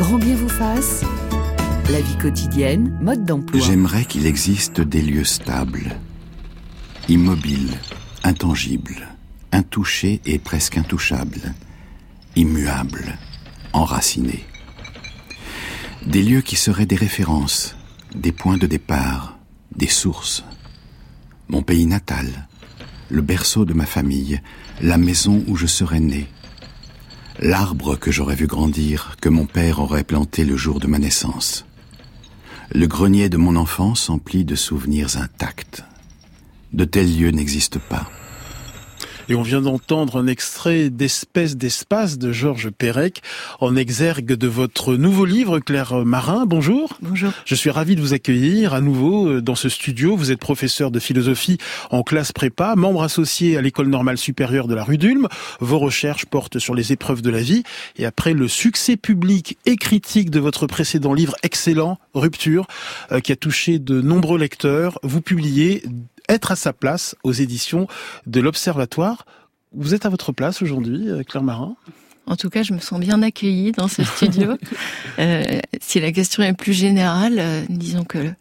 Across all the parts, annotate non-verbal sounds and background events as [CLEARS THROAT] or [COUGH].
Grand bien vous fasse. La vie quotidienne, mode d'emploi. J'aimerais qu'il existe des lieux stables, immobiles, intangibles, intouchés et presque intouchables, immuables, enracinés. Des lieux qui seraient des références, des points de départ, des sources. Mon pays natal, le berceau de ma famille, la maison où je serais né, l'arbre que j'aurais vu grandir, que mon père aurait planté le jour de ma naissance, le grenier de mon enfance empli de souvenirs intacts. De tels lieux n'existent pas. Et on vient d'entendre un extrait d'Espèce d'espace de Georges Perec en exergue de votre nouveau livre, Claire Marin. Bonjour. Bonjour. Je suis ravi de vous accueillir à nouveau euh, dans ce studio. Vous êtes professeur de philosophie en classe prépa, membre associé à l'école normale supérieure de la rue d'Ulm. Vos recherches portent sur les épreuves de la vie. Et après le succès public et critique de votre précédent livre excellent, Rupture, euh, qui a touché de nombreux lecteurs, vous publiez être à sa place aux éditions de l'Observatoire. Vous êtes à votre place aujourd'hui, euh, Claire Marin en tout cas, je me sens bien accueillie dans ce studio. [LAUGHS] euh, si la question est plus générale, euh, disons que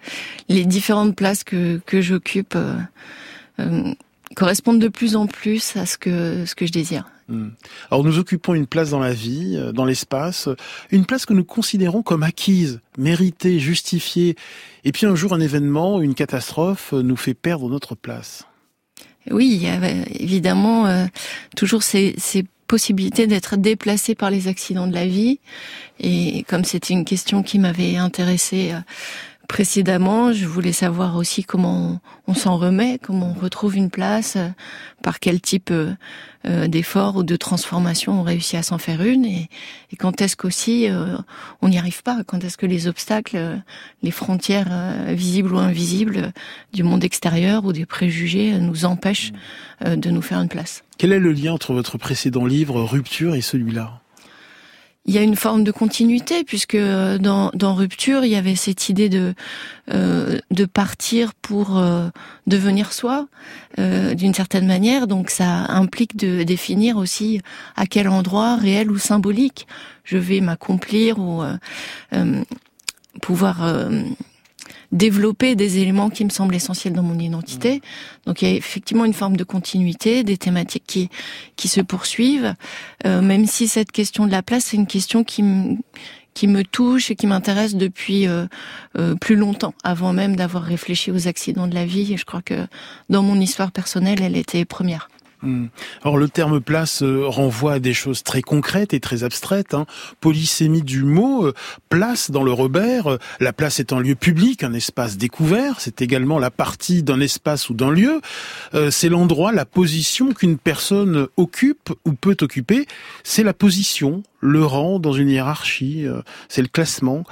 les différentes places que, que j'occupe euh, correspondent de plus en plus à ce que, ce que je désire. Hmm. Alors nous occupons une place dans la vie, dans l'espace, une place que nous considérons comme acquise, méritée, justifiée. Et puis un jour, un événement, une catastrophe nous fait perdre notre place. Oui, évidemment euh, toujours ces, ces possibilités d'être déplacé par les accidents de la vie. Et comme c'était une question qui m'avait intéressée euh, précédemment, je voulais savoir aussi comment on, s'en remet, comment on retrouve une place, euh, par quel type euh, euh, d'effort ou de transformation on réussit à s'en faire une, et, et quand est-ce qu'aussi on n'y arrive pas, quand est-ce que les obstacles, les frontières visibles ou invisibles du monde extérieur ou des préjugés nous empêchent de nous faire une place? Quel est le lien entre votre précédent livre Rupture et celui-là? Il y a une forme de continuité puisque euh, dans, rupture il y avait cette idée de euh, de partir pour euh, devenir soi d'une certaine manière. Donc ça implique de définir aussi à quel endroit réel ou symbolique je vais m'accomplir ou pouvoir développer des éléments qui me semblent essentiels dans mon identité. Donc il y a effectivement une forme de continuité, des thématiques qui qui se poursuivent, euh, même si cette question de la place c'est une question qui me qui me touche et qui m'intéresse depuis euh, euh, plus longtemps, avant même d'avoir réfléchi aux accidents de la vie. Et je crois que dans mon histoire personnelle, elle était première. Hmm. Alors le terme place euh, renvoie à des choses très concrètes et très abstraites. Hein. Polysémie du mot, euh, place dans le Robert, euh, la place est un lieu public, un espace découvert, c'est également la partie d'un espace ou d'un lieu. c'est l'endroit, la position qu'une personne occupe ou peut occuper. C'est la position, le rang dans une hiérarchie, c'est le classement.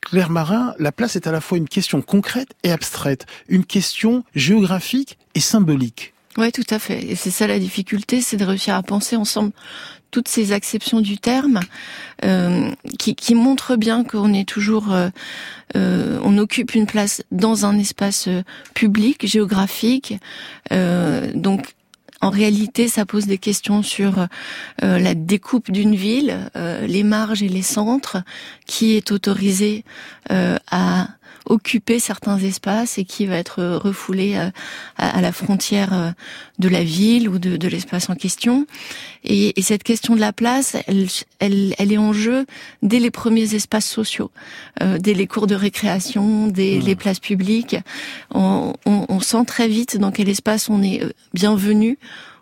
Claire Marin, la place est à la fois une question concrète et abstraite, une question géographique et symbolique. Oui, tout à fait. Et c'est ça la difficulté, c'est de réussir à penser ensemble toutes ces acceptions du terme euh, qui, qui, montrent bien qu'on est toujours, euh, euh, on occupe une place dans un espace public, géographique. Donc en réalité, ça pose des questions sur la découpe d'une ville, les marges et les centres, qui est autorisé à occuper certains espaces et qui va être refoulé euh, à, à la frontière euh, de la ville ou de, de l'espace en question. Et, et, cette question de la place, elle, elle, elle, est en jeu dès les premiers espaces sociaux, euh, dès les cours de récréation, dès mmh. les places publiques. On, on, on sent très vite dans quel espace on est euh, bienvenu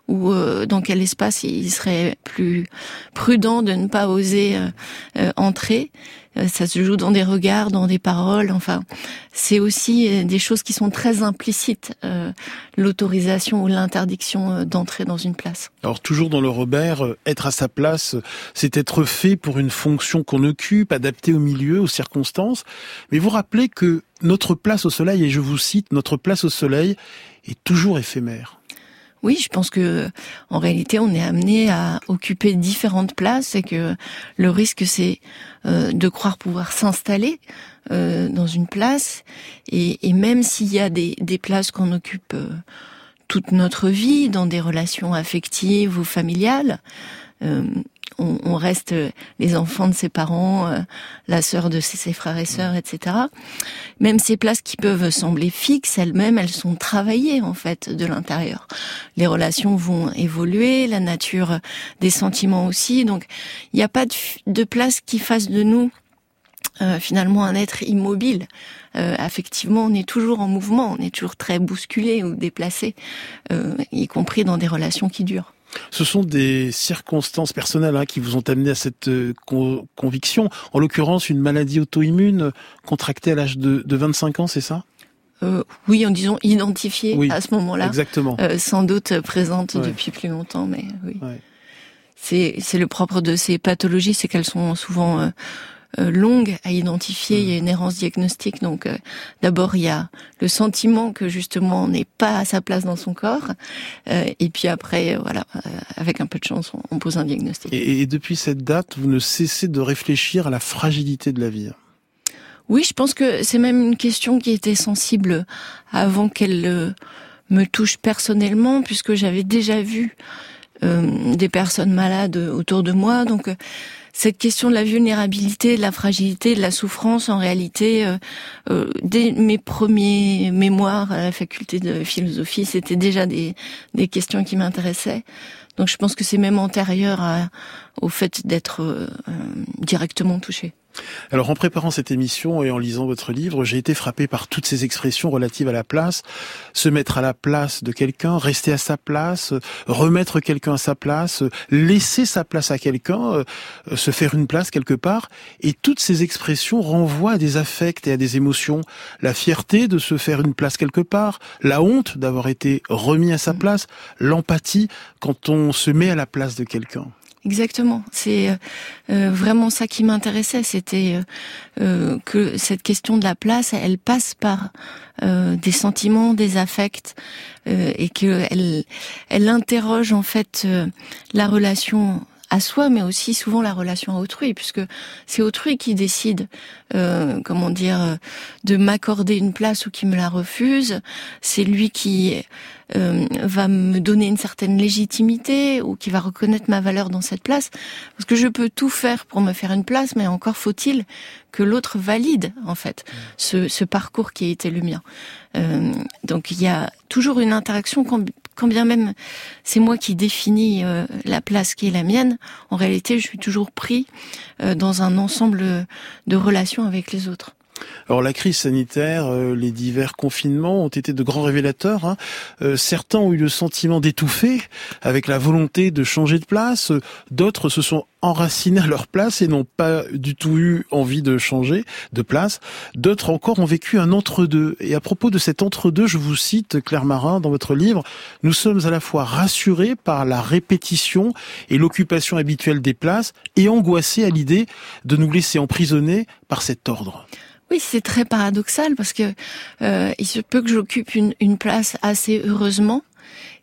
ou euh, dans quel espace il serait plus prudent de ne pas oser euh, euh, entrer. Euh, ça se joue dans des regards, dans des paroles. Enfin, c'est aussi euh, des choses qui sont très implicites. Euh, l'autorisation ou l'interdiction d'entrer dans une place. Alors toujours dans le Robert, être à sa place, c'est être fait pour une fonction qu'on occupe, adapté au milieu, aux circonstances. Mais vous rappelez que notre place au soleil, et je vous cite, notre place au soleil est toujours éphémère. Oui, je pense que en réalité, on est amené à occuper différentes places et que le risque, c'est euh, de croire pouvoir s'installer euh, dans une place. Et, même s'il y a des, des places qu'on occupe euh, toute notre vie, dans des relations affectives ou familiales, euh, on, reste les enfants de ses parents, la sœur de ses, frères et sœurs, etc. Même ces places qui peuvent sembler fixes, elles-mêmes, elles sont travaillées en fait de l'intérieur. Les relations vont évoluer, la nature des sentiments aussi. Donc il n'y a pas de, de place qui fasse de nous euh, finalement un être immobile. Euh, effectivement, on est toujours en mouvement, on est toujours très bousculé ou déplacé, euh, y compris dans des relations qui durent. Ce sont des circonstances personnelles hein, qui vous ont amené à cette euh, conviction. En l'occurrence, une maladie auto-immune contractée à l'âge de, de 25 ans, c'est ça? Euh, oui, en disant identifiée à ce moment-là. Exactement. Euh, sans doute présente depuis plus longtemps, mais oui. C'est c'est le propre de ces pathologies, c'est qu'elles sont souvent euh, longue à identifier, il y a une errance diagnostique. Donc euh, d'abord il y a le sentiment que justement on n'est pas à sa place dans son corps, euh, et puis après voilà, avec un peu de chance, on, pose un diagnostic. Et, depuis cette date, vous ne cessez de réfléchir à la fragilité de la vie? Oui, je pense que c'est même une question qui était sensible avant qu'elle me touche personnellement, puisque j'avais déjà vu des personnes malades autour de moi, donc cette question de la vulnérabilité, de la fragilité, de la souffrance, en réalité, euh, euh, dès mes premiers mémoires à la faculté de philosophie, c'était déjà des, des questions qui m'intéressaient. Donc je pense que c'est même antérieur à, au fait d'être euh, directement touché. Alors en préparant cette émission et en lisant votre livre, j'ai été frappé par toutes ces expressions relatives à la place, se mettre à la place de quelqu'un, rester à sa place, remettre quelqu'un à sa place, laisser sa place à quelqu'un, euh, se faire une place quelque part. Et toutes ces expressions renvoient à des affects et à des émotions. La fierté de se faire une place quelque part, la honte d'avoir été remis à sa place, l'empathie quand on se met à la place de quelqu'un. Exactement. C'est euh, euh, vraiment ça qui m'intéressait. C'était euh, que cette question de la place, elle passe par des sentiments, des affects, et qu'elle elle interroge en fait la relation à soi, mais aussi souvent la relation à autrui, puisque c'est autrui qui décide, euh, comment dire, euh, de m'accorder une place ou qui me la refuse. C'est lui qui euh, va me donner une certaine légitimité ou qui va reconnaître ma valeur dans cette place. Parce que je peux tout faire pour me faire une place, mais encore faut-il que l'autre valide en fait ce, ce, parcours qui a été le mien. Euh, donc il y a toujours une interaction quand bien même c'est moi qui définis euh, la place qui est la mienne, en réalité, je suis toujours pris euh, dans un ensemble de relations avec les autres. Alors la crise sanitaire, euh, les divers confinements ont été de grands révélateurs. Hein. Euh, certains ont eu le sentiment d'étouffer avec la volonté de changer de place. D'autres se sont enracinés à leur place et n'ont pas du tout eu envie de changer de place. D'autres encore ont vécu un entre-deux. Et à propos de cet entre-deux, je vous cite Claire Marin dans votre livre, nous sommes à la fois rassurés par la répétition et l'occupation habituelle des places et angoissés à l'idée de nous laisser emprisonner par cet ordre. Oui, c'est très paradoxal parce que euh, il se peut que j'occupe une, une place assez heureusement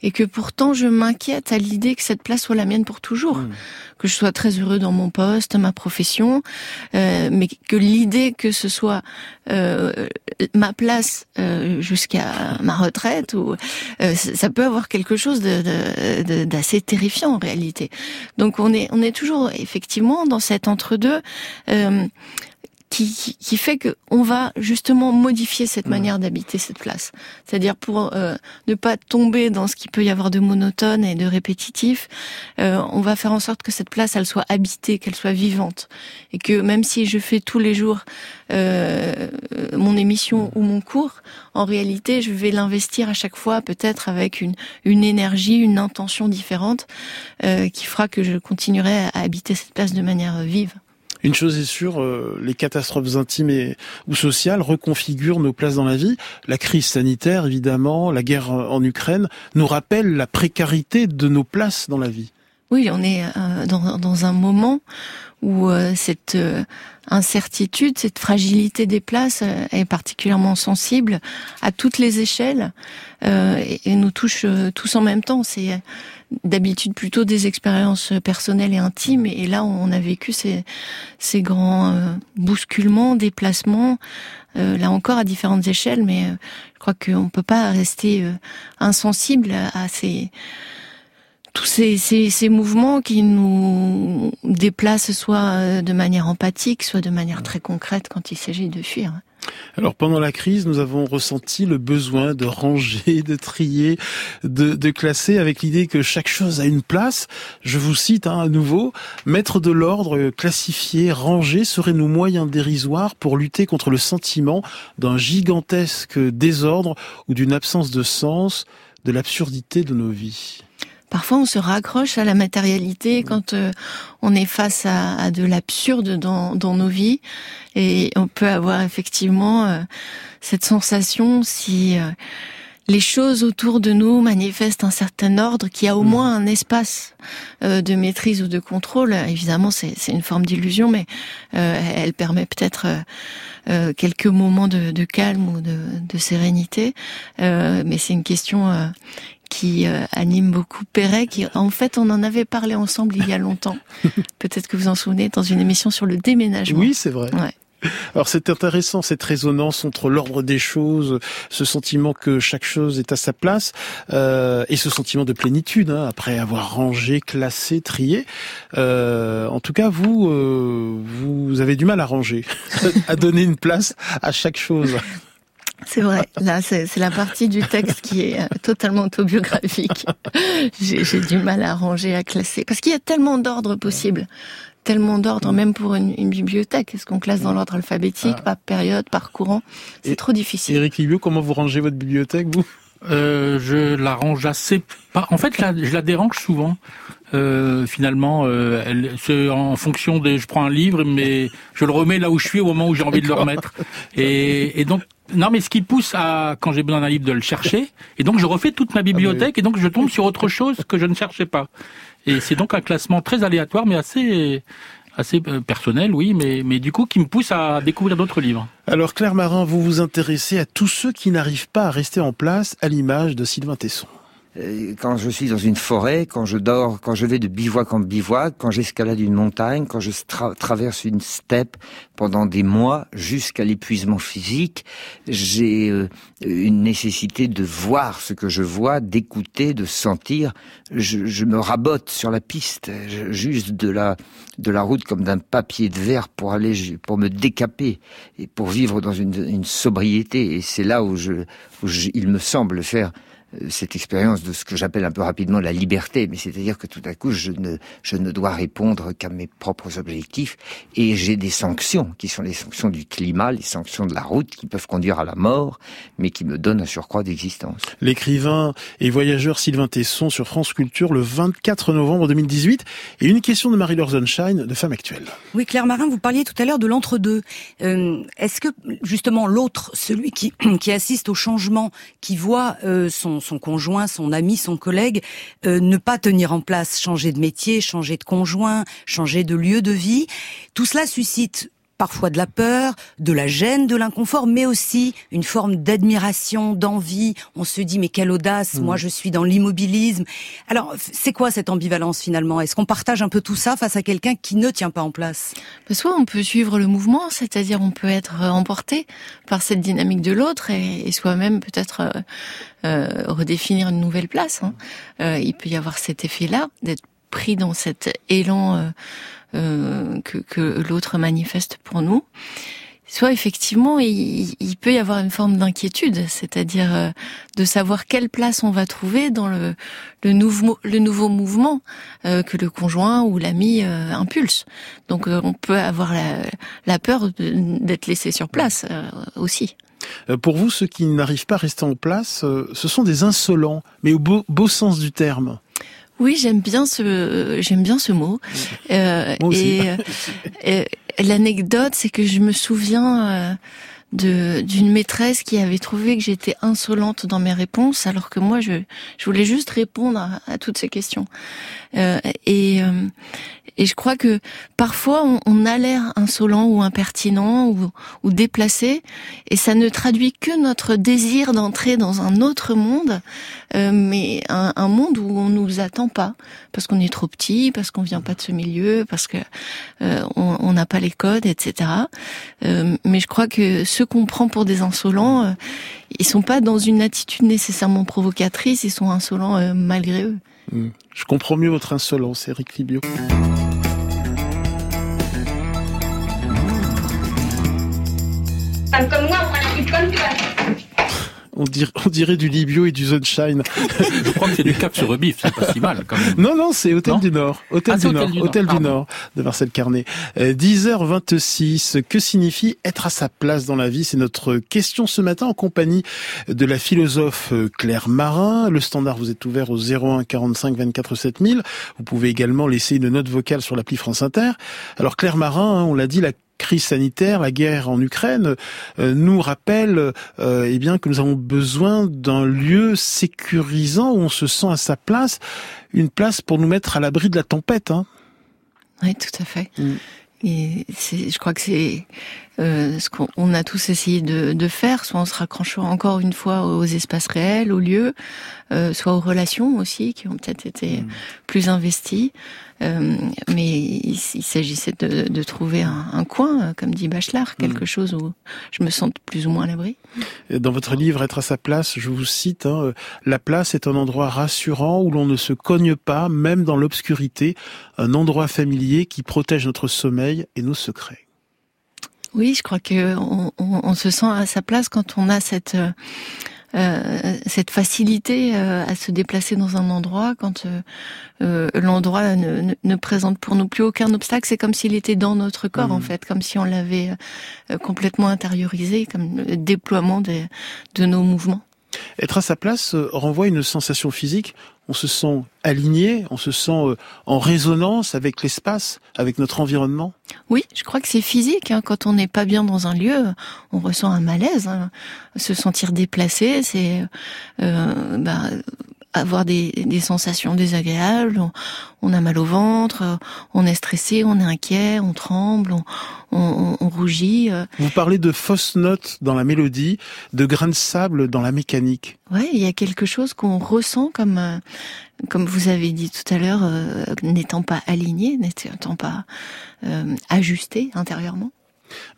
et que pourtant je m'inquiète à l'idée que cette place soit la mienne pour toujours, hmm. que je sois très heureux dans mon poste, ma profession, euh, mais que l'idée que ce soit euh, ma place euh, jusqu'à ma retraite, ou euh, ça peut avoir quelque chose d'assez de, de, terrifiant en réalité. Donc on est on est toujours effectivement dans cet entre deux. Qui, qui fait que on va justement modifier cette mmh. manière d'habiter cette place. C'est-à-dire pour euh, ne pas tomber dans ce qui peut y avoir de monotone et de répétitif, euh, on va faire en sorte que cette place, elle soit habitée, qu'elle soit vivante, et que même si je fais tous les jours euh, mon émission mmh. ou mon cours, en réalité, je vais l'investir à chaque fois, peut-être avec une, une énergie, une intention différente, euh, qui fera que je continuerai à habiter cette place de manière vive. Une chose est sûre, euh, les catastrophes intimes et, ou sociales reconfigurent nos places dans la vie. La crise sanitaire, évidemment, la guerre en Ukraine, nous rappellent la précarité de nos places dans la vie. Oui, on est euh, dans, dans, un moment où euh, cette incertitude, cette fragilité des places est particulièrement sensible à toutes les échelles et, et, nous touche tous en même temps. C'est d'habitude plutôt des expériences personnelles et intimes. Et là, on a vécu ces, ces grands euh, bousculements, déplacements, euh, là encore à différentes échelles. Mais euh, je crois qu'on ne peut pas rester insensible à ces tous ces, ces, ces, mouvements qui nous déplacent soit de manière empathique, soit de manière très concrète quand il s'agit de fuir. Alors pendant la crise, nous avons ressenti le besoin de ranger, de trier, de, classer avec l'idée que chaque chose a une place. Je vous cite hein, à nouveau, mettre de l'ordre, classifier, ranger serait nos moyens dérisoires pour lutter contre le sentiment d'un gigantesque désordre ou d'une absence de sens, de l'absurdité de nos vies. Parfois, on se raccroche à la matérialité quand euh, on est face à, de l'absurde dans, nos vies, et on peut avoir effectivement euh, cette sensation si euh, les choses autour de nous manifestent un certain ordre, qui a au mmh. moins un espace de maîtrise ou de contrôle. Évidemment, c'est une forme d'illusion, mais elle permet peut-être quelques moments de, calme ou de, de sérénité. mais c'est une question qui euh, anime beaucoup Perret, qui en fait on en avait parlé ensemble il y a longtemps. [LAUGHS] Peut-être que vous en souvenez dans une émission sur le déménagement. Oui, c'est vrai. Ouais. Alors c'est intéressant cette résonance entre l'ordre des choses, ce sentiment que chaque chose est à sa place, euh, et ce sentiment de plénitude hein, après avoir rangé, classé, trié. Euh, en tout cas, vous, euh, vous avez du mal à ranger, [LAUGHS] à donner une place à chaque chose. [LAUGHS] C'est vrai. Là, c'est la partie du texte qui est euh, totalement autobiographique. [LAUGHS] J'ai du mal à ranger, à classer, parce qu'il y a tellement d'ordres possibles, tellement d'ordres, même pour une, bibliothèque. Est-ce qu'on classe dans l'ordre alphabétique, ah. par période, par courant? C'est trop difficile. Eric Livio, comment vous rangez votre bibliothèque, vous? Euh, Je la range assez. Pas... En fait, je la dérange souvent. Euh, finalement, euh, c'est en fonction des. Je prends un livre, mais je le remets là où je suis au moment où j'ai envie de le remettre. Et, et donc non, mais ce qui pousse à, quand j'ai besoin d'un livre, de le chercher. Et donc, je refais toute ma bibliothèque et donc je tombe sur autre chose que je ne cherchais pas. Et c'est donc un classement très aléatoire, mais assez, assez euh, personnel, oui, mais, mais du coup, qui me pousse à découvrir d'autres livres. Alors, Claire Marin, vous vous intéressez à tous ceux qui n'arrivent pas à rester en place à l'image de Sylvain Tesson. Euh, quand je suis dans une forêt, quand je dors, quand je vais de bivouac en bivouac, quand j'escalade une montagne, quand je traverse une steppe pendant des mois jusqu'à l'épuisement physique, j'ai euh, une nécessité de voir ce que je vois, d'écouter, de sentir. Je, je, me rabote sur la piste, juste de la de la route comme d'un papier de verre pour aller pour me décaper et pour vivre dans une, une sobriété. Et c'est là où je, où je, il me semble faire cette expérience de ce que j'appelle un peu rapidement la liberté, mais c'est-à-dire que tout à coup, je ne, je ne dois répondre qu'à mes propres objectifs et j'ai des sanctions qui sont les sanctions du climat, les sanctions de la route qui peuvent conduire à la mort, mais qui me donnent un surcroît d'existence. L'écrivain et voyageur Sylvain Tesson sur France Culture le 24 novembre 2018 et une question de Marie-Laure Sunshine de Femme Actuelle. Oui, Claire Marin, vous parliez tout à l'heure de l'entre-deux. Euh, Est-ce que justement l'autre, celui qui, [CLEARS THROAT] qui assiste au changement, qui voit euh, son son, conjoint, son ami, son collègue, euh, ne pas tenir en place, changer de métier, changer de conjoint, changer de lieu de vie. Tout cela suscite parfois de la peur, de la gêne, de l'inconfort, mais aussi une forme d'admiration, d'envie. On se dit mais quelle audace, moi mm. je suis dans l'immobilisme. Alors c'est quoi cette ambivalence finalement? Est-ce qu'on partage un peu tout ça face à quelqu'un qui ne tient pas en place? Soit on peut suivre le mouvement, c'est-à-dire on peut être emporté par cette dynamique de l'autre et, soi-même peut-être euh, euh, redéfinir une nouvelle place. Hein. Euh, il peut y avoir cet effet-là d'être pris dans cet élan euh, que, que l'autre manifeste pour nous. Soit effectivement, il, peut y avoir une forme d'inquiétude, c'est-à-dire euh, de savoir quelle place on va trouver dans le, nouveau, mouvement euh, que le conjoint ou l'ami impulse. Donc on peut avoir la, peur d'être laissé sur place aussi. Pour vous, ceux qui n'arrivent pas à rester en place, ce sont des insolents, mais au beau sens du terme. Oui, j'aime bien ce j'aime bien ce mot. Euh, et, euh, l'anecdote, c'est que je me souviens euh, d'une maîtresse qui avait trouvé que j'étais insolente dans mes réponses, alors que moi je je voulais juste répondre à, toutes ces questions. Euh, et et je crois que parfois on, a l'air insolent ou impertinent ou, ou déplacé, et ça ne traduit que notre désir d'entrer dans un autre monde, euh, mais un, un, monde où on nous attend pas, parce qu'on est trop petit, parce qu'on vient pas de ce milieu, parce que euh, on n'a pas les codes, etc. Euh, mais je crois que ceux qu'on prend pour des insolents, euh, ils sont pas dans une attitude nécessairement provocatrice, ils sont insolents euh, malgré eux. Hmm. Je comprends mieux votre insolence, Eric Fibio. Comme moi, on dirait, on dirait du Libio et du Sunshine. [LAUGHS] Je crois que c'est du Cap sur Rebif, c'est pas si mal quand même. Non, non, c'est Hôtel du Nord. Hôtel, ah, du, Nord. Hôtel du Nord de Marcel Carnet. 10h26, euh, que signifie être à sa place dans la vie? C'est notre question ce matin en compagnie de la philosophe euh, Claire Marin. Le standard vous est ouvert au 01 45 24 7000. Vous pouvez également laisser une note vocale sur l'appli France Inter. Alors Claire Marin, hein, on l'a dit, la crise sanitaire, la guerre en Ukraine, euh, nous rappelle euh, eh bien que nous avons besoin d'un lieu sécurisant où on se sent à sa place, une place pour nous mettre à l'abri de la tempête. Hein. Oui, tout à fait. Mm. Et je crois que c'est euh, ce qu'on a tous essayé de, de, faire, soit en se raccrochant encore une fois aux espaces réels, aux lieux, euh, soit aux relations aussi, qui ont peut-être été mm. plus investies. Euh, mais il, s'agissait de, de, trouver un, un, coin, comme dit Bachelard, quelque mm. chose où je me sente plus ou moins à l'abri. Dans votre livre Être à sa place, je vous cite, hein, la place est un endroit rassurant où l'on ne se cogne pas, même dans l'obscurité, un endroit familier qui protège notre sommeil et nos secrets. Oui, je crois que on, on, on, se sent à sa place quand on a cette euh, cette facilité euh, à se déplacer dans un endroit quand euh, euh l'endroit ne, ne, présente pour nous plus aucun obstacle. C'est comme s'il était dans notre corps en mmh. fait, comme si on l'avait complètement intériorisé, comme le déploiement de, de nos mouvements. Être à sa place renvoie une sensation physique on se sent aligné, on se sent euh, en résonance avec l'espace, avec notre environnement Oui, je crois que c'est physique. Hein. Quand on n'est pas bien dans un lieu, on ressent un malaise. Hein. Se sentir déplacé, c'est euh, bah, avoir des, des, sensations désagréables, on, a mal au ventre, on est stressé, on est inquiet, on tremble, on, on, on, rougit. Euh. Vous parlez de fausses notes dans la mélodie, de grains de sable dans la mécanique. Ouais, il y a quelque chose qu'on ressent comme, euh, comme vous avez dit tout à l'heure, euh, n'étant pas aligné, n'étant pas ajusté intérieurement.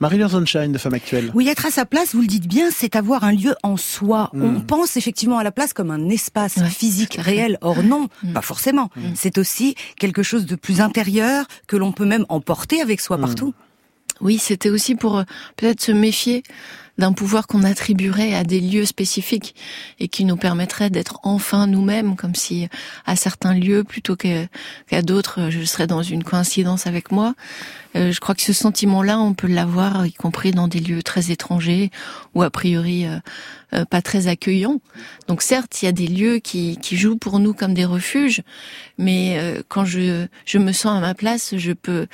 Marie-Laure Sunshine de Femme Actuelle. Oui, être à sa place, vous le dites bien, c'est avoir un lieu en soi. Hmm. On pense effectivement à la place comme un espace physique réel. Or non, hmm. pas forcément. Hmm. C'est aussi quelque chose de plus intérieur que l'on peut même emporter avec soi partout. Oui, c'était aussi pour euh, peut-être se méfier d'un pouvoir qu'on attribuerait à des lieux spécifiques et qui nous permettrait d'être enfin nous-mêmes, comme si à certains lieux, plutôt qu'à d'autres, je serais dans une coïncidence avec moi. Euh, je crois que ce sentiment-là, on peut l'avoir, y compris dans des lieux très étrangers ou a priori euh, euh, pas très accueillants. Donc certes, il y a des lieux qui, qui jouent pour nous comme des refuges, mais quand je, je me sens à ma place, je peux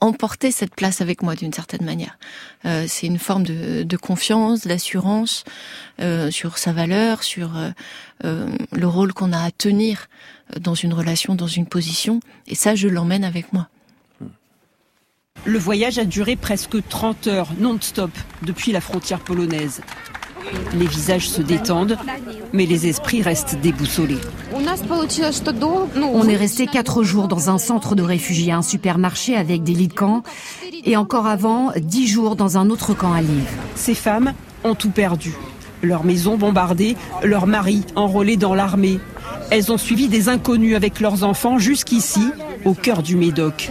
emporter cette place avec moi d'une certaine manière. C'est une forme de, de confiance, d'assurance sur sa valeur, sur le rôle qu'on a à tenir dans une relation, dans une position. Et ça, je l'emmène avec moi. Le voyage a duré presque 30 heures non-stop depuis la frontière polonaise. Les visages se détendent, mais les esprits restent déboussolés. On est resté quatre jours dans un centre de réfugiés, un supermarché avec des lits de camp, et encore avant, dix jours dans un autre camp à Lviv. Ces femmes ont tout perdu. Leur maison bombardée, leur mari enrôlé dans l'armée. Elles ont suivi des inconnus avec leurs enfants jusqu'ici, au cœur du Médoc.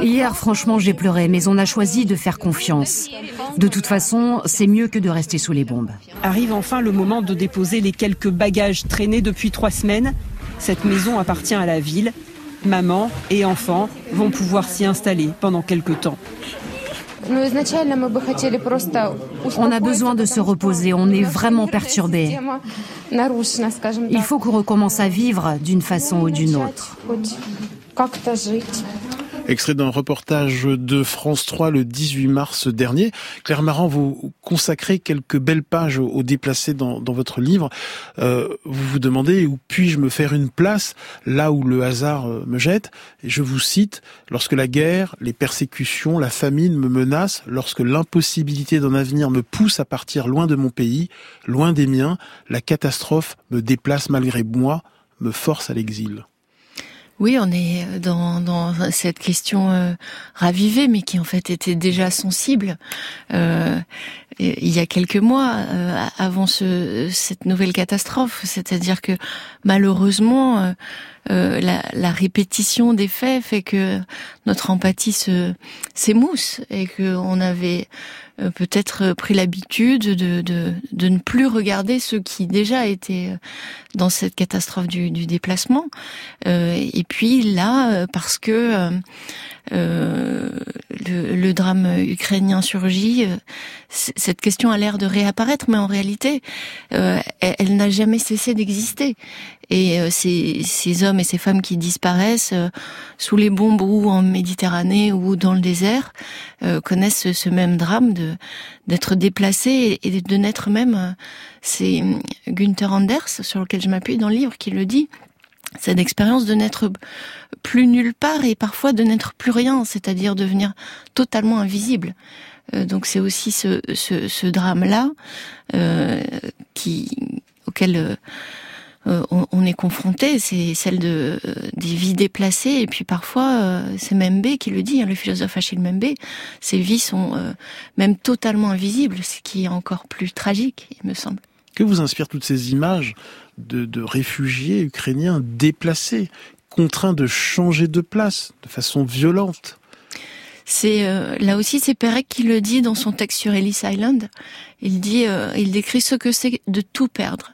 Hier, franchement, j'ai pleuré, mais on a choisi de faire confiance. De toute façon, c'est mieux que de rester sous les bombes. Arrive enfin le moment de déposer les quelques bagages traînés depuis trois semaines. Cette maison appartient à la ville. Maman et enfants vont pouvoir s'y installer pendant quelques temps. On a besoin de se reposer, on est vraiment perturbé. Il faut qu'on recommence à vivre d'une façon ou d'une autre. Extrait d'un reportage de France 3 le 18 mars dernier. Claire Marant, vous consacrez quelques belles pages aux déplacés dans, votre livre. Euh, vous vous demandez où puis-je me faire une place là où le hasard euh, me jette. Et je vous cite, lorsque la guerre, les persécutions, la famine me menacent, lorsque l'impossibilité d'un avenir me pousse à partir loin de mon pays, loin des miens, la catastrophe me déplace malgré moi, me force à l'exil. Oui, on est dans, dans cette question euh, ravivée, mais qui en fait était déjà sensible euh, il y a quelques mois euh, avant ce, cette nouvelle catastrophe. C'est-à-dire que malheureusement, euh, euh, la, la, répétition des faits fait que notre empathie se s'émousse et que on avait euh, peut-être pris l'habitude de, de, de, ne plus regarder ceux qui déjà étaient euh, dans cette catastrophe du, du déplacement. Euh, et puis là, parce que euh, le, le, drame ukrainien surgit, cette question a l'air de réapparaître, mais en réalité, euh, elle n'a jamais cessé d'exister. Et euh, ces, ces, hommes et ces femmes qui disparaissent sous les bombes ou en Méditerranée ou dans le désert connaissent ce même drame de d'être déplacés et de naître même. C'est Günther Anders sur lequel je m'appuie dans le livre qui le dit cette expérience de n'être plus nulle part et parfois de n'être plus rien, c'est-à-dire devenir totalement invisible. Euh, donc c'est aussi ce, ce, ce drame-là euh, qui auquel euh, on, on, est confronté, c'est celle de des vies déplacées et puis parfois euh, c'est Membe qui le dit, hein, le philosophe Achille Membe, ces vies sont euh, même totalement invisibles, ce qui est encore plus tragique, il me semble. Que vous inspirent toutes ces images de réfugiés ukrainiens déplacés, contraints de changer de place de façon violente? C'est euh, là aussi c'est Perec qui le dit dans son texte sur Ellis Island. Il dit, euh, il décrit ce que c'est de tout perdre,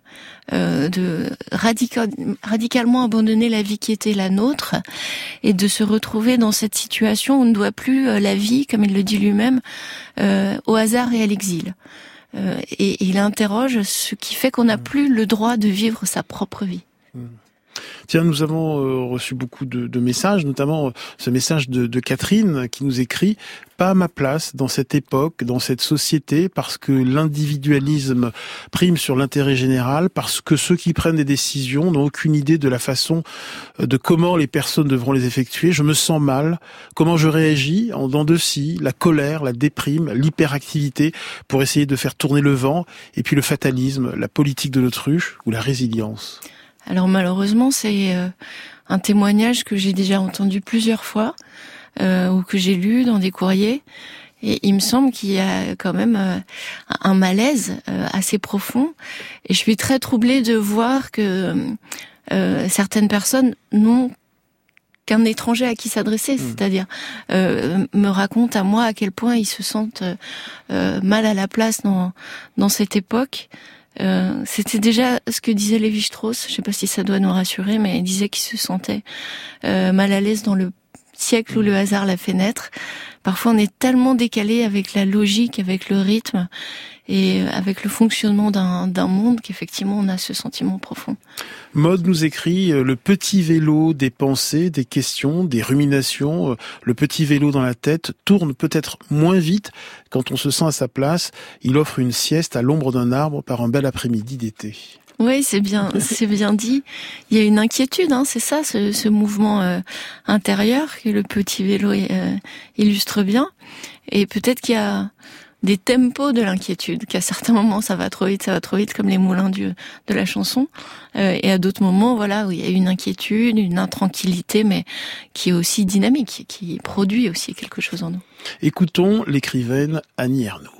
euh, de radical, radicalement abandonner la vie qui était la nôtre et de se retrouver dans cette situation où on ne doit plus euh, la vie, comme il le dit lui-même, euh, au hasard et à l'exil. Euh, et, et, il interroge ce qui fait qu'on n'a mmh. plus le droit de vivre sa propre vie. Mmh. Tiens, nous avons euh, reçu beaucoup de, de, messages, notamment euh, ce message de, de, Catherine qui nous écrit pas à ma place dans cette époque, dans cette société, parce que l'individualisme prime sur l'intérêt général, parce que ceux qui prennent des décisions n'ont aucune idée de la façon euh, de comment les personnes devront les effectuer. Je me sens mal. Comment je réagis en dents de scie, la colère, la déprime, l'hyperactivité pour essayer de faire tourner le vent, et puis le fatalisme, la politique de l'autruche ou la résilience? Alors malheureusement, c'est euh, un témoignage que j'ai déjà entendu plusieurs fois euh, ou que j'ai lu dans des courriers. Et il me semble qu'il y a quand même euh, un malaise euh, assez profond. Et je suis très troublée de voir que euh, certaines personnes n'ont qu'un étranger à qui s'adresser, mmh. c'est-à-dire me racontent à moi à quel point ils se sentent mal à la place dans, dans cette époque. Euh, c'était déjà ce que disait Lévi-Strauss. Je ne sais pas si ça doit nous rassurer, mais il disait qu'il se sentait euh, mal à l'aise dans le siècle où le hasard l'a fait naître. Parfois, on est tellement décalé avec la logique, avec le rythme et avec le fonctionnement d'un monde qu'effectivement, on a ce sentiment profond. Mode nous écrit euh, le petit vélo des pensées, des questions, des ruminations. Euh, le petit vélo dans la tête tourne peut-être moins vite quand on se sent à sa place. Il offre une sieste à l'ombre d'un arbre par un bel après-midi d'été. Oui, c'est bien, [LAUGHS] c'est bien dit. Il y a une inquiétude, hein, c'est ça, ce, ce mouvement euh, intérieur que le petit vélo euh, illustre bien. Et peut-être qu'il y a des tempos de l'inquiétude, qu'à certains moments ça va trop vite, ça va trop vite, comme les moulins du, de la chanson, euh, et à d'autres moments, voilà, où il y a une inquiétude, une intranquillité, mais qui est aussi dynamique, qui produit aussi quelque chose en nous. Écoutons l'écrivaine Annie Ernaux.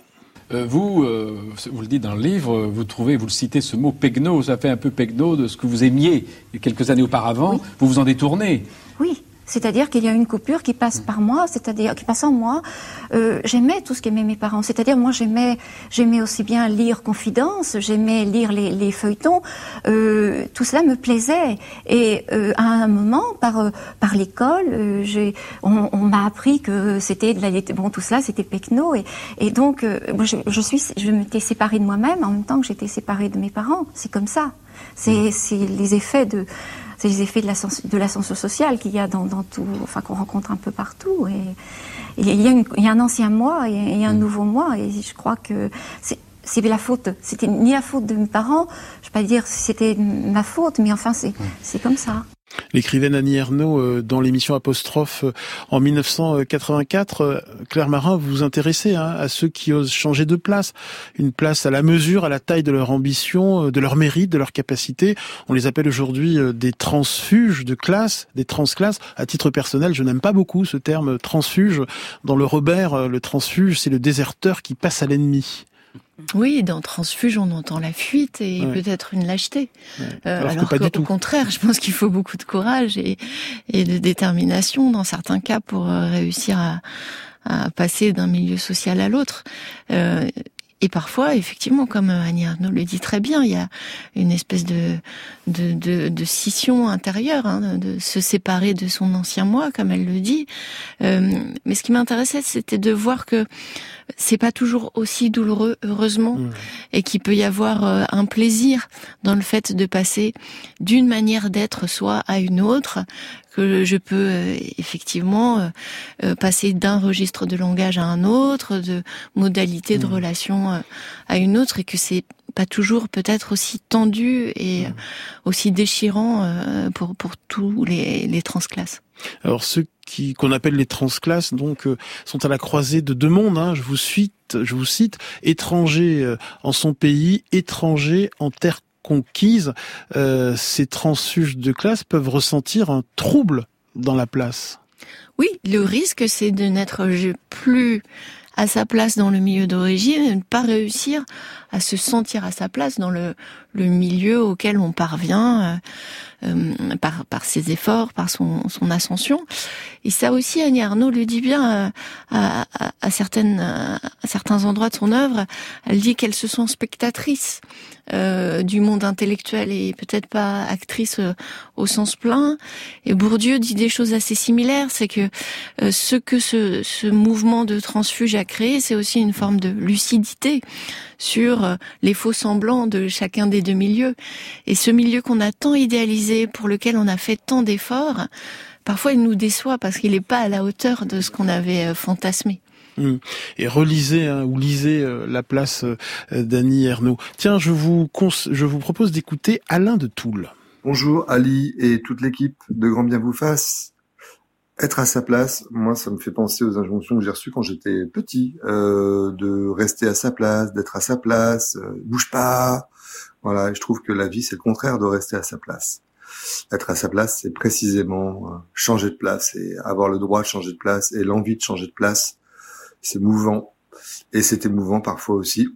Euh, vous, euh, vous le dites dans le livre, vous trouvez, vous le citez, ce mot pegno, ça fait un peu pegno de ce que vous aimiez quelques années auparavant. Oui. Vous vous en détournez. Oui. C'est-à-dire qu'il y a une coupure qui passe par moi, c'est-à-dire qui passe en moi. Euh, j'aimais tout ce qu'aimaient mes parents. C'est-à-dire moi j'aimais j'aimais aussi bien lire Confidence, j'aimais lire les, les feuilletons. Euh, tout cela me plaisait. Et euh, à un moment, par euh, par l'école, euh, j'ai on, on m'a appris que c'était de la bon tout cela c'était Pecno et, et donc euh, moi je, je suis je m'étais séparée de moi-même en même temps que j'étais séparée de mes parents. C'est comme ça. C'est c'est les effets de c'est les effets de l'ascension sociale qu'il y a dans, dans, tout, enfin qu'on rencontre un peu partout. Et, et il, y a une, il, y a un ancien moi et, et un mmh. nouveau moi, et je crois que c'est la faute. C'était ni la faute de mes parents. Je ne vais pas dire si c'était ma faute, mais enfin c'est mmh. comme ça. L'écrivaine Annie Ernaux, euh, dans l'émission Apostrophe euh, en 1984, euh, Claire Marin, vous vous intéressez hein, à ceux qui osent changer de place, une place à la mesure, à la taille de leur ambition, de leur mérite, de leur capacité. On les appelle aujourd'hui des transfuges de classe, des transclasses. À titre personnel, je n'aime pas beaucoup ce terme transfuge. Dans le Robert, le transfuge, c'est le déserteur qui passe à l'ennemi. Oui, dans transfuge, on entend la fuite et peut-être une lâcheté. Euh, alors, qu'au contraire, je pense qu'il faut beaucoup de courage et, de détermination dans certains cas pour euh, réussir à, passer d'un milieu social à l'autre. Euh, et parfois, effectivement, comme Annie Arnaud le dit très bien, il y a une espèce de de, de, de scission intérieure, hein, de se séparer de son ancien moi, comme elle le dit. Euh, mais ce qui m'intéressait, c'était de voir que c'est pas toujours aussi douloureux, heureusement, mmh. et qu'il peut y avoir euh, un plaisir dans le fait de passer d'une manière d'être soit à une autre, que je peux euh, effectivement euh, euh, passer d'un registre de langage à un autre, de modalité de mmh. relation à une autre, et que c'est pas toujours peut-être aussi tendu et mmh. aussi déchirant pour pour tous les, les transclasses. Alors ceux qui qu'on appelle les transclasses donc sont à la croisée de deux mondes. Hein. Je vous cite, je vous cite, étrangers en son pays, étrangers en terre conquise, euh, ces transfuges de classe peuvent ressentir un trouble dans la place. Oui, le risque, c'est de n'être plus à sa place dans le milieu d'origine et de ne pas réussir à se sentir à sa place dans le, le milieu auquel on parvient euh, euh par, par ses efforts, par son, son ascension. Et ça aussi, Annie Arnaud le dit bien euh, à, à, à, certaines, à certains endroits de son œuvre. Elle dit qu'elle se sent spectatrice euh, du monde intellectuel et peut-être pas actrice euh, au sens plein. Et Bourdieu dit des choses assez similaires, c'est que euh, ce que ce, ce, mouvement de transfuge a créé, c'est aussi une forme de lucidité sur les faux semblants de chacun des deux milieux. Et ce milieu qu'on a tant idéalisé, pour lequel on a fait tant d'efforts, parfois il nous déçoit parce qu'il n'est pas à la hauteur de ce qu'on avait fantasmé. Hum. Et relisez hein, ou lisez euh, la place euh, d'Annie Ernaux. Tiens, je vous, je vous propose d'écouter Alain de Toul. Bonjour Ali et toute l'équipe de Grand Bien vous fasse. Être à sa place, moi, ça me fait penser aux injonctions que j'ai reçues quand j'étais petit, euh, de rester à sa place, d'être à sa place, bouge pas. Voilà, je trouve que la vie, c'est le contraire de rester à sa place. Être à sa place, c'est précisément changer de place et avoir le droit de changer de place et l'envie de changer de place c'est mouvant. Et c'est émouvant parfois aussi.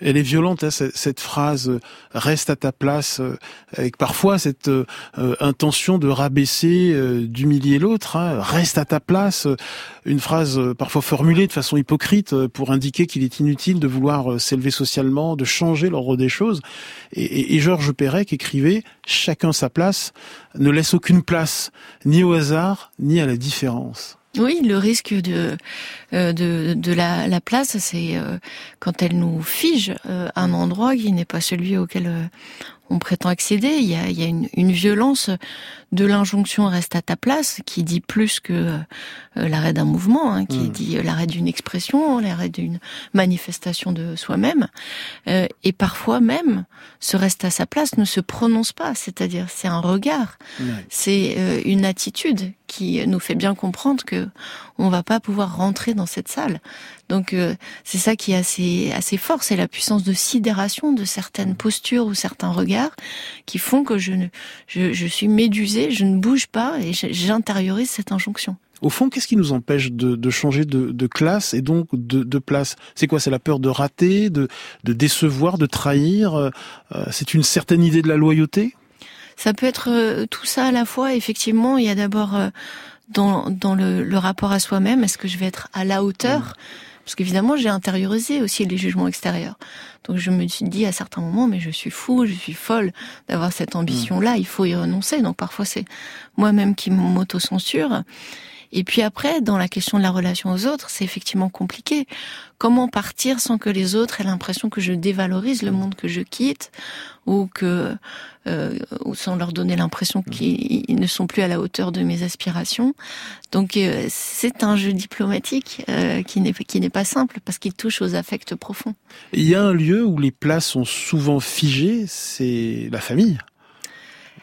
Elle est violente, hein, cette, phrase euh, reste à ta place, euh, avec parfois cette euh, intention de rabaisser, d'humilier l'autre. Hein, reste à ta place, une phrase parfois formulée de façon hypocrite pour indiquer qu'il est inutile de vouloir s'élever socialement, de changer l'ordre des choses. Et, et Georges Perec écrivait chacun sa place ne laisse aucune place ni au hasard ni à la différence. Oui, le risque de euh, de, de la, la place, c'est euh, quand elle nous fige euh, un endroit qui n'est pas celui auquel on prétend accéder. Il y a, il y a une, une, violence de l'injonction reste à ta place qui dit plus que euh, l'arrêt d'un mouvement, hein, qui mmh. dit l'arrêt d'une expression, l'arrêt d'une manifestation de soi-même. Euh, et parfois même, ce reste à sa place ne se prononce pas, c'est-à-dire c'est un regard, c'est euh, une attitude qui nous fait bien comprendre que on va pas pouvoir rentrer dans cette salle. Donc euh, c'est ça qui est assez assez fort, c'est la puissance de sidération de certaines postures ou certains regards qui font que je ne je, je suis médusée, je ne bouge pas et j'intériorise cette injonction. Au fond, qu'est-ce qui nous empêche de, de changer de, de, classe et donc de, de place? C'est quoi? C'est la peur de rater, de, de décevoir, de trahir? Euh, C'est une certaine idée de la loyauté? Ça peut être euh, tout ça à la fois. Effectivement, il y a d'abord dans, dans le, le rapport à soi-même, est-ce que je vais être à la hauteur? Mmh. Parce qu'évidemment, j'ai intériorisé aussi les jugements extérieurs. Donc je me suis dit à certains moments, mais je suis fou, je suis folle d'avoir cette ambition-là, mmh. il faut y renoncer. Donc parfois c'est moi-même qui m'auto-censure. Et puis après, dans la question de la relation aux autres, c'est effectivement compliqué. Comment partir sans que les autres aient l'impression que je dévalorise le monde que je quitte ou que euh, ou sans leur donner l'impression mmh. qu'ils ne sont plus à la hauteur de mes aspirations. Donc euh, c'est un jeu diplomatique euh, qui n'est qui n'est pas simple parce qu'il touche aux affects profonds. Il y a un lieu où les places sont souvent figées, c'est la famille.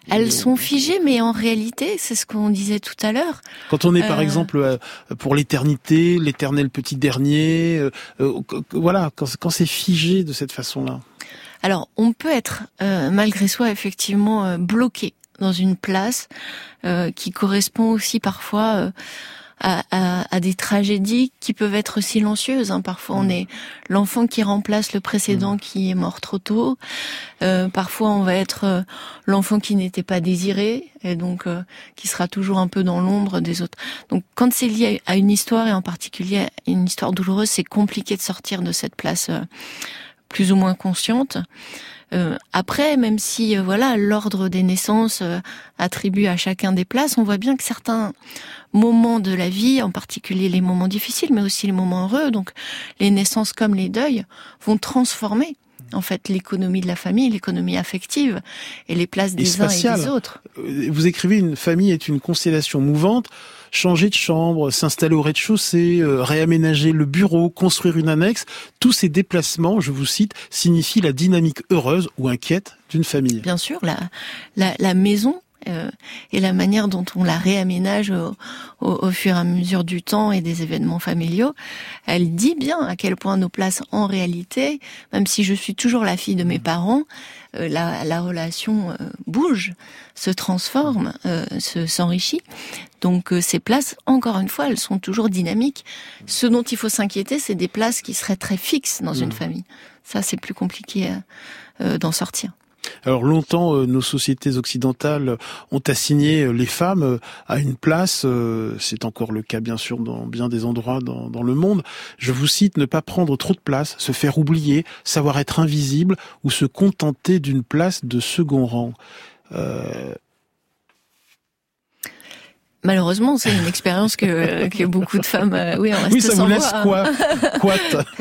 Elles sont figées, mais en réalité, c'est ce qu'on disait tout à l'heure. Quand on est, par exemple, pour l'éternité, l'éternel petit dernier, voilà, quand c'est figé de cette façon-là. Alors, on peut être malgré soi effectivement bloqué dans une place qui correspond aussi parfois à, des tragédies qui peuvent être silencieuses. Hein. Parfois, on mm. est l'enfant qui remplace le précédent mm. qui est mort trop tôt. Euh, parfois, on va être euh, l'enfant qui n'était pas désiré et donc euh, qui sera toujours un peu dans l'ombre des autres. Donc, quand c'est lié à une histoire et en particulier une histoire douloureuse, c'est compliqué de sortir de cette place plus ou moins consciente. Euh, après, même si euh, voilà l'ordre des naissances euh, attribue à chacun des places, on voit bien que certains moments de la vie, en particulier les moments difficiles, mais aussi les moments heureux, donc les naissances comme les deuils, vont transformer en fait l'économie de la famille, l'économie affective et les places des uns et des autres. Vous écrivez une famille est une constellation mouvante changer de chambre, s'installer au rez-de-chaussée, euh, réaménager le bureau, construire une annexe, tous ces déplacements, je vous cite, signifient la dynamique heureuse ou inquiète d'une famille. Bien sûr, la, maison euh, et la manière dont on la réaménage au, au, fur et à mesure du temps et des événements familiaux, elle dit bien à quel point nos places en réalité, même si je suis toujours la fille de mes parents, euh, la, la, relation euh, bouge, se transforme, se s'enrichit. Donc ces places, encore une fois, elles sont toujours dynamiques. Ce dont il faut s'inquiéter, c'est des places qui seraient très fixes dans une mmh. famille. Ça, c'est plus compliqué d'en sortir. Alors longtemps, euh, nos sociétés occidentales ont assigné euh, les femmes euh, à une place, c'est encore le cas bien sûr dans bien des endroits dans, le monde. Je vous cite, ne pas prendre trop de place, se faire oublier, savoir être invisible ou se contenter d'une place de second rang. Malheureusement, c'est une expérience que, que beaucoup de femmes, euh, oui, on reste oui, ça sans vous laisse voix. quoi,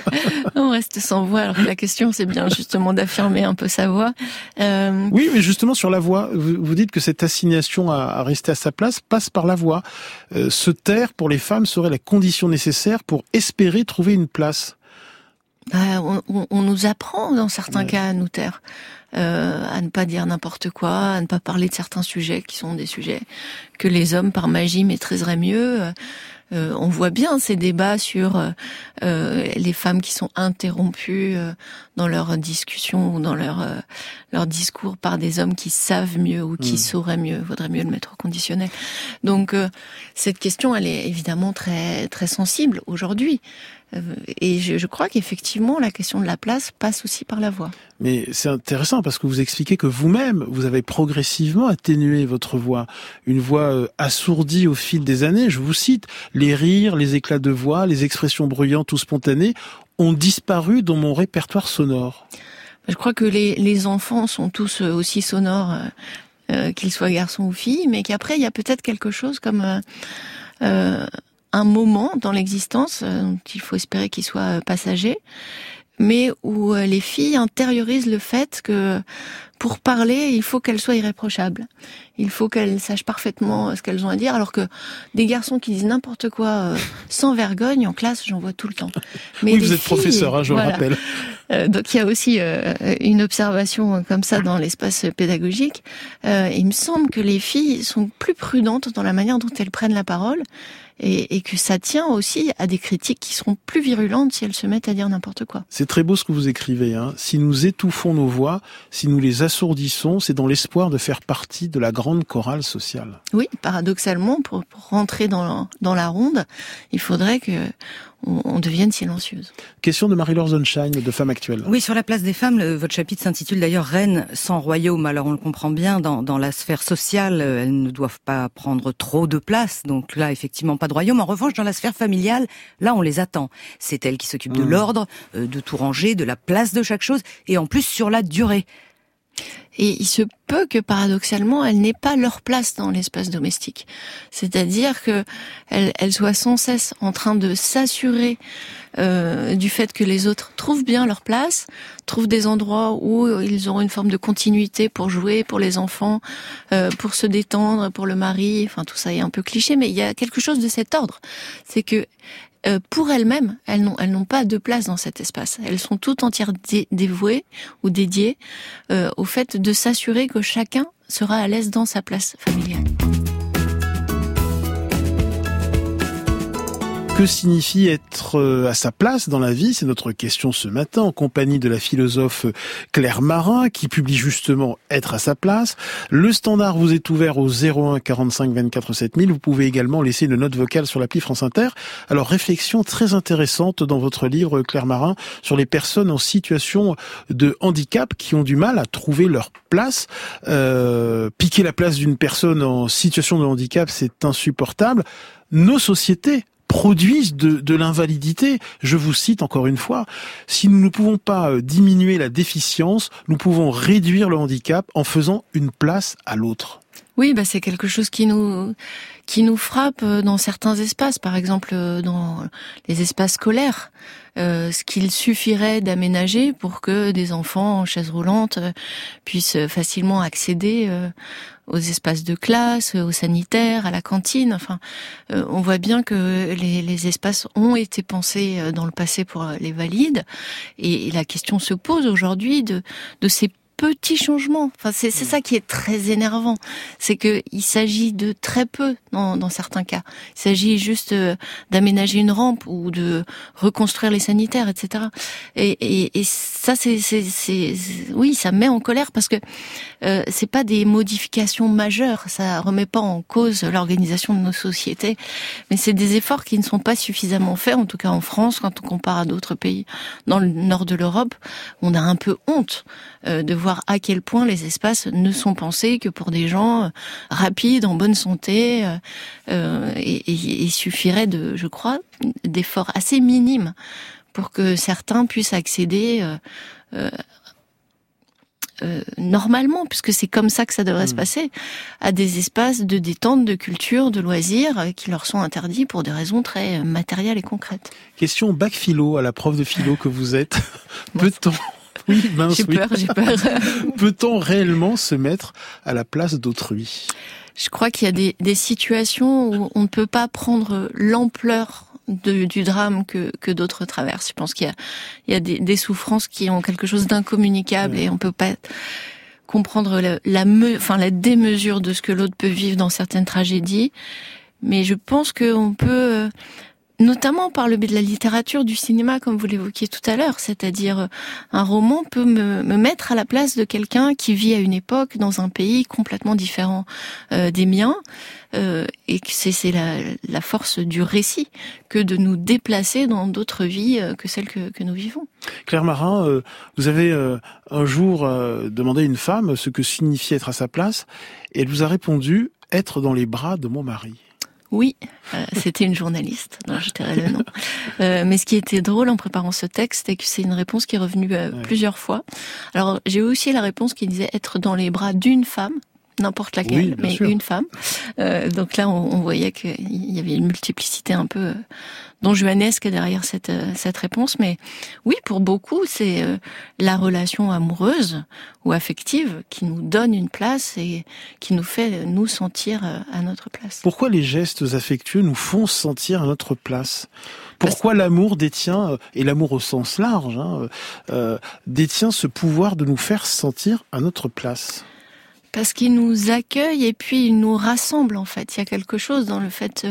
[LAUGHS] On reste sans voix. Alors que la question, c'est bien justement d'affirmer un peu sa voix. Euh... Oui, mais justement sur la voix, vous, dites que cette assignation à, à, rester à sa place passe par la voix. Euh, se taire pour les femmes serait la condition nécessaire pour espérer trouver une place. Bah, on, on, nous apprend dans certains cas à nous taire. Euh, à ne pas dire n'importe quoi, à ne pas parler de certains sujets qui sont des sujets que les hommes par magie maîtriseraient mieux. Euh, on voit bien ces débats sur euh, les femmes qui sont interrompues dans leur discussion ou dans leur leur discours par des hommes qui savent mieux ou qui mmh. sauraient mieux. Vaudrait mieux le mettre au conditionnel. Donc cette question, elle est évidemment très très sensible aujourd'hui. Euh, et je, je crois qu'effectivement, la question de la place passe aussi par la voix. Mais c'est intéressant parce que vous expliquez que vous-même, vous avez progressivement atténué votre voix. Une voix euh, assourdie au fil des années. Je vous cite, les rires, les éclats de voix, les expressions bruyantes ou spontanées ont disparu dans mon répertoire sonore. Je crois que les, les enfants sont tous euh, aussi sonores, euh, qu'ils soient garçons ou filles, mais qu'après, il y a peut-être quelque chose comme... Euh, un moment dans l'existence, euh, dont il faut espérer qu'il soit euh, passager, mais où euh, les filles intériorisent le fait que pour parler, il faut qu'elles soient irréprochables. Il faut qu'elles sachent parfaitement ce qu'elles ont à dire, alors que des garçons qui disent n'importe quoi sans vergogne en classe, j'en vois tout le temps. Mais oui, vous êtes professeur, hein, je le rappelle. donc il y a aussi une observation comme ça dans l'espace pédagogique. il me semble que les filles sont plus prudentes dans la manière dont elles prennent la parole et, et, que ça tient aussi à des critiques qui seront plus virulentes si elles se mettent à dire n'importe quoi. C'est très beau ce que vous écrivez. Hein. Si nous étouffons nos voix, si nous les assourdissons, c'est dans l'espoir de faire partie de la grande chorale sociale. Oui, paradoxalement, pour, pour rentrer dans, dans la ronde, il faudrait que on, devienne silencieuse. Question de Marie-Laure Sunshine, de Femme Actuelle. Oui, sur la place des femmes, votre chapitre s'intitule d'ailleurs Reine sans royaume. Alors on le comprend bien, dans, dans la sphère sociale, euh, elles ne doivent pas prendre trop de place. Donc là, effectivement, pas de royaume. En revanche, dans la sphère familiale, là, on les attend. C'est elles qui s'occupent de mmh. l'ordre, euh, de tout ranger, de la place de chaque chose, et en plus sur la durée. Et il se peut que paradoxalement, elle n'ait pas leur place dans l'espace domestique. C'est-à-dire que elle, soit sans cesse en train de s'assurer euh, du fait que les autres trouvent bien leur place, trouvent des endroits où ils auront une forme de continuité pour jouer, pour les enfants, euh, pour se détendre, pour le mari. Enfin, tout ça est un peu cliché, mais il y a quelque chose de cet ordre. C'est que euh, pour elles-mêmes, elles n'ont pas de place dans cet espace. Elles sont toutes entières dévouées ou dédiées euh, au fait de s'assurer que chacun sera à l'aise dans sa place familiale. Que signifie être euh, à sa place dans la vie? C'est notre question ce matin en compagnie de la philosophe Claire Marin qui publie justement Être à sa place. Le standard vous est ouvert au 01 45 24 7000. Vous pouvez également laisser une note vocale sur l'appli France Inter. Alors réflexion très intéressante dans votre livre Claire Marin sur les personnes en situation de handicap qui ont du mal à trouver leur place. Euh, piquer la place d'une personne en situation de handicap, c'est insupportable. Nos sociétés produisent de, l'invalidité. Je vous cite encore une fois, si nous ne pouvons pas euh, diminuer la déficience, nous pouvons réduire le handicap en faisant une place à l'autre. Oui, bah c'est quelque chose qui nous qui nous frappe euh, dans certains espaces, par exemple euh, dans les espaces scolaires. Euh, ce qu'il suffirait d'aménager pour que des enfants en chaise roulante puissent facilement accéder aux espaces de classe, aux sanitaires, à la cantine. Enfin, on voit bien que les, espaces ont été pensés dans le passé pour les valides, et la question se pose aujourd'hui de ces petits changements. Enfin, c'est ça qui est très énervant, c'est que il s'agit de très peu dans, dans certains cas. Il s'agit juste euh, d'aménager une rampe ou de reconstruire les sanitaires, etc. Et, et, et ça, c'est, oui, ça met en colère parce que euh, c'est pas des modifications majeures, ça remet pas en cause l'organisation de nos sociétés, mais c'est des efforts qui ne sont pas suffisamment faits, en tout cas en France, quand on compare à d'autres pays dans le nord de l'Europe. On a un peu honte de voir à quel point les espaces ne sont pensés que pour des gens euh, rapides, en bonne santé. Euh, et, il suffirait de, je crois, d'efforts assez minimes pour que certains puissent accéder normalement, puisque c'est comme ça que ça devrait se mmh. passer, à des espaces de détente, de culture, de loisirs qui leur sont interdits pour des raisons très matérielles et concrètes. Question bac philo à la prof de philo que vous êtes. [LAUGHS] Peut-on oui, [LAUGHS] j'ai peur, j'ai peur. [LAUGHS] Peut-on réellement se mettre à la place d'autrui? Je crois qu'il y a des, des, situations où on ne peut pas prendre l'ampleur du drame que, que d'autres traversent. Je pense qu'il y a, il y a des, des, souffrances qui ont quelque chose d'incommunicable et on peut pas comprendre la, la, enfin, la démesure de ce que l'autre peut vivre dans certaines tragédies. Mais je pense qu'on peut notamment par le biais de la littérature, du cinéma, comme vous l'évoquiez tout à l'heure. C'est-à-dire, euh, un roman peut me, mettre à la place de quelqu'un qui vit à une époque dans un pays complètement différent euh, des miens. Euh, et c'est la, force du récit que de nous déplacer dans d'autres vies que celles que, que, nous vivons. Claire Marin, vous avez un jour demandé à une femme ce que signifiait être à sa place, et elle vous a répondu être dans les bras de mon mari. Oui, euh, c'était une journaliste, dont je tairai le nom. Euh, mais ce qui était drôle en préparant ce texte, c'est que c'est une réponse qui est revenue euh, plusieurs fois. Alors j'ai aussi la réponse qui disait être dans les bras d'une femme, n'importe laquelle, mais une femme. donc là, on, on voyait qu'il y avait une multiplicité un peu don juanesque derrière cette, euh, cette réponse, mais oui, pour beaucoup, c'est euh, la relation amoureuse ou affective qui nous donne une place et qui nous fait nous sentir euh, à notre place. Pourquoi les gestes affectueux nous font sentir à notre place? Pourquoi l'amour détient, et l'amour au sens large, hein, détient ce pouvoir de nous faire sentir à notre place? Parce qu'il nous accueille et puis il nous rassemble en fait. Il y a quelque chose dans le fait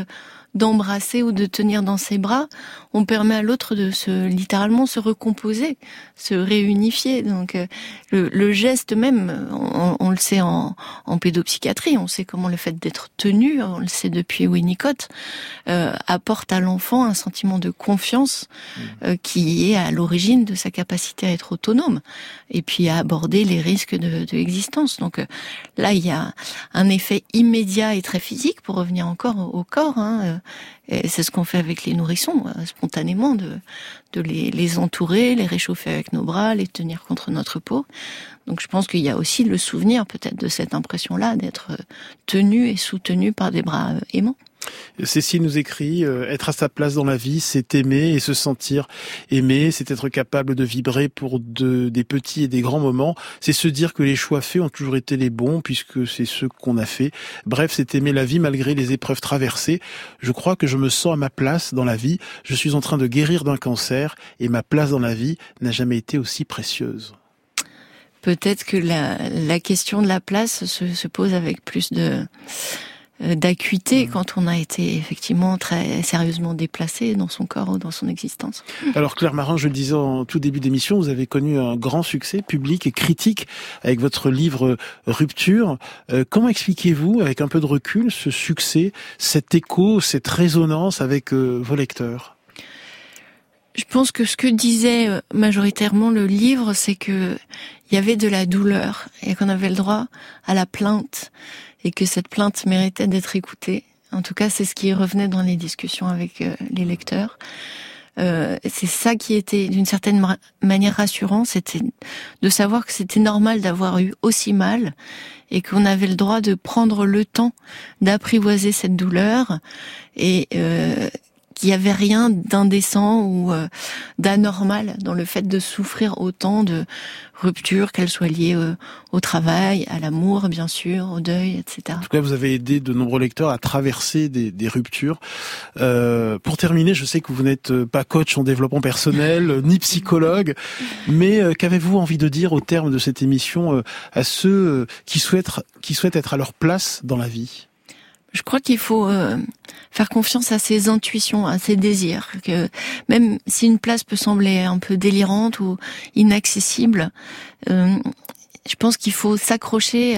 d'embrasser ou de tenir dans ses bras, on permet à l'autre de se littéralement se recomposer, se réunifier. Donc euh, le, geste même, on, le sait en, en, pédopsychiatrie, on sait comment le fait d'être tenu, on le sait depuis Winnicott, euh, apporte à l'enfant un sentiment de confiance mmh. euh, qui est à l'origine de sa capacité à être autonome et puis à aborder les risques de, de l'existence. Donc euh, là, il y a un effet immédiat et très physique pour revenir encore au, corps. Hein, et c'est ce qu'on fait avec les nourrissons, euh, spontanément, de, de les, les, entourer, les réchauffer avec nos bras, les tenir contre notre peau. Donc je pense qu'il y a aussi le souvenir peut-être de cette impression-là d'être tenu et soutenu par des bras euh, aimants. Cécile nous écrit euh, être à sa place dans la vie, c'est aimer et se sentir aimé, c'est être capable de vibrer pour de, des petits et des grands moments, c'est se dire que les choix faits ont toujours été les bons puisque c'est ceux qu'on a fait. Bref, c'est aimer la vie malgré les épreuves traversées. Je crois que je me sens à ma place dans la vie. Je suis en train de guérir d'un cancer et ma place dans la vie n'a jamais été aussi précieuse. peut-être que la, la, question de la place se, se pose avec plus de d'acuité mmh. quand on a été effectivement très sérieusement déplacé dans son corps ou dans son existence. [LAUGHS] Alors Claire Marin, je le disais en tout début d'émission, vous avez connu un grand succès public et critique avec votre livre Rupture. Euh, comment expliquez-vous, avec un peu de recul, ce succès, cet écho, cette résonance avec euh, vos lecteurs? Je pense que ce que disait majoritairement le livre, c'est que il y avait de la douleur et qu'on avait le droit à la plainte et que cette plainte méritait d'être écoutée. En tout cas, c'est ce qui revenait dans les discussions avec euh, les lecteurs. Euh, c'est ça qui était d'une certaine manière rassurant, c'était de savoir que c'était normal d'avoir eu aussi mal et qu'on avait le droit de prendre le temps d'apprivoiser cette douleur et euh, qu'il n'y avait rien d'indécent ou euh, d'anormal dans le fait de souffrir autant de ruptures, qu'elles soient liées euh, au travail, à l'amour, bien sûr, au deuil, etc. En tout cas, vous avez aidé de nombreux lecteurs à traverser des, ruptures. Euh, pour terminer, je sais que vous n'êtes pas coach en développement personnel, ni psychologue, mais qu'avez-vous envie de dire au terme de cette émission à ceux qui souhaitent, qui souhaitent être à leur place dans la vie? Je crois qu'il faut euh, faire confiance à ses intuitions, à ses désirs. Que même si une place peut sembler un peu délirante ou inaccessible, euh, je pense qu'il faut s'accrocher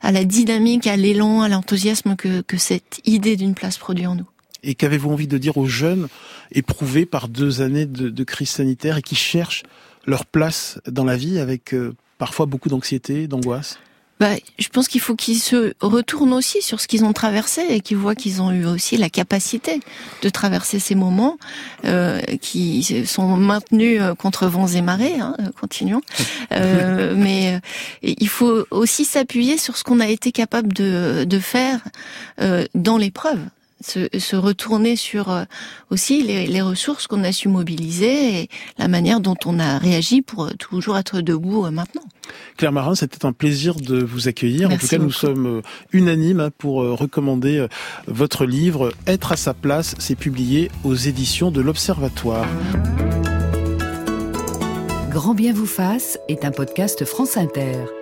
à la dynamique, à l'élan, à l'enthousiasme que, que cette idée d'une place produit en nous. Et qu'avez-vous envie de dire aux jeunes éprouvés par deux années de, crise sanitaire et qui cherchent leur place dans la vie avec euh, parfois beaucoup d'anxiété, d'angoisse? Bah, je pense qu'il faut qu'ils se retournent aussi sur ce qu'ils ont traversé et qu'ils voient qu'ils ont eu aussi la capacité de traverser ces moments euh, qui sont maintenus euh, contre vents et marées. Hein, euh, continuons. [LAUGHS] Euh, mais euh, il faut aussi s'appuyer sur ce qu'on a été capable de, de faire euh, dans l'épreuve se, se, retourner sur euh, aussi les, les ressources qu'on a su mobiliser et la manière dont on a réagi pour euh, toujours être debout euh, maintenant. Claire Marin, c'était un plaisir de vous accueillir. en tout cas, nous sommes unanimes hein, pour recommander votre livre Être à sa place. C'est publié aux éditions de l'Observatoire. Grand bien vous fasse est un podcast France Inter.